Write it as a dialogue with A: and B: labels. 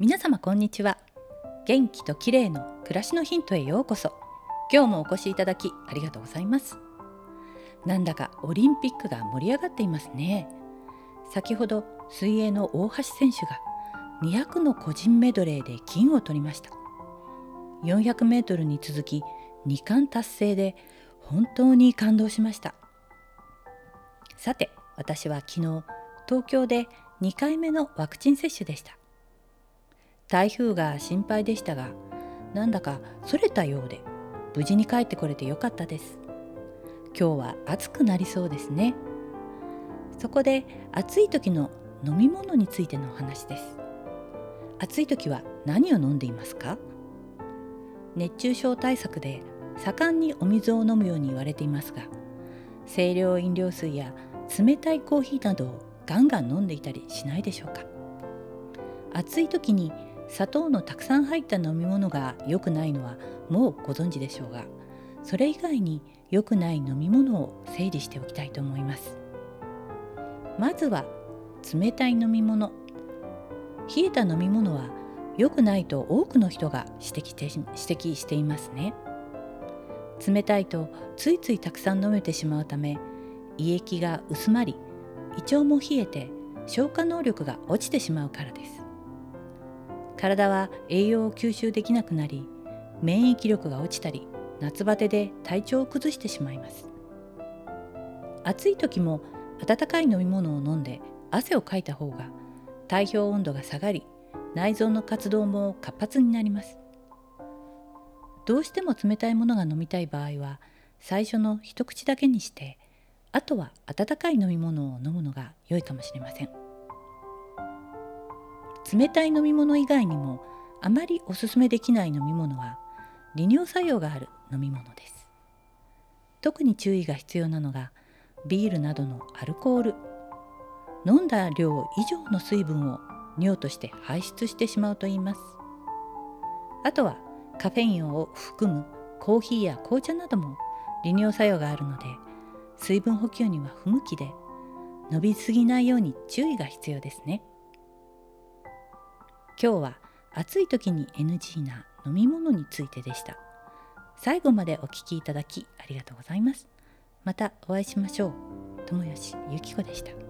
A: 皆様こんにちは。元気と綺麗の暮らしのヒントへようこそ。今日もお越しいただきありがとうございます。なんだかオリンピックが盛り上がっていますね。先ほど水泳の大橋選手が200の個人メドレーで金を取りました。400メートルに続き2冠達成で本当に感動しました。さて私は昨日東京で2回目のワクチン接種でした。台風が心配でしたがなんだかそれたようで無事に帰ってこれてよかったです。今日は暑くなりそうですね。そこで暑い時の飲み物についてのお話です。暑い時は何を飲んでいますか？熱中症対策で盛んにお水を飲むように言われていますが清涼飲料水や冷たいコーヒーなどをガンガン飲んでいたりしないでしょうか？暑い時に砂糖のたくさん入った飲み物が良くないのはもうご存知でしょうがそれ以外に良くない飲み物を整理しておきたいと思います。まずは冷たい飲み物。冷えた飲み物は良くないと多くの人が指摘して指摘していますね。冷たいとついついたくさん飲めてしまうため胃液が薄まり胃腸も冷えて消化能力が落ちてしまうからです。体は栄養を吸収できなくなり免疫力が落ちたり夏バテで体調を崩してしまいます。暑い時も温かい飲み物を飲んで汗をかいた方が体表温度が下がり内臓の活動も活発になります。どうしても冷たいものが飲みたい場合は最初の一口だけにしてあとは温かい飲み物を飲むのが良いかもしれません。冷たい飲み物以外にもあまりおすすめできない飲み物は利尿作用がある飲み物です。特に注意が必要なのがビールなどのアルコール。飲んだ量以上の水分を尿として排出してしまうといいます。あとはカフェインを含むコーヒーや紅茶なども利尿作用があるので水分補給には不向きで伸びすぎないように注意が必要ですね。今日は暑い時に NG な飲み物についてでした。最後までお聴きいただきありがとうございます。またお会いしましょう。友吉ゆき子でした。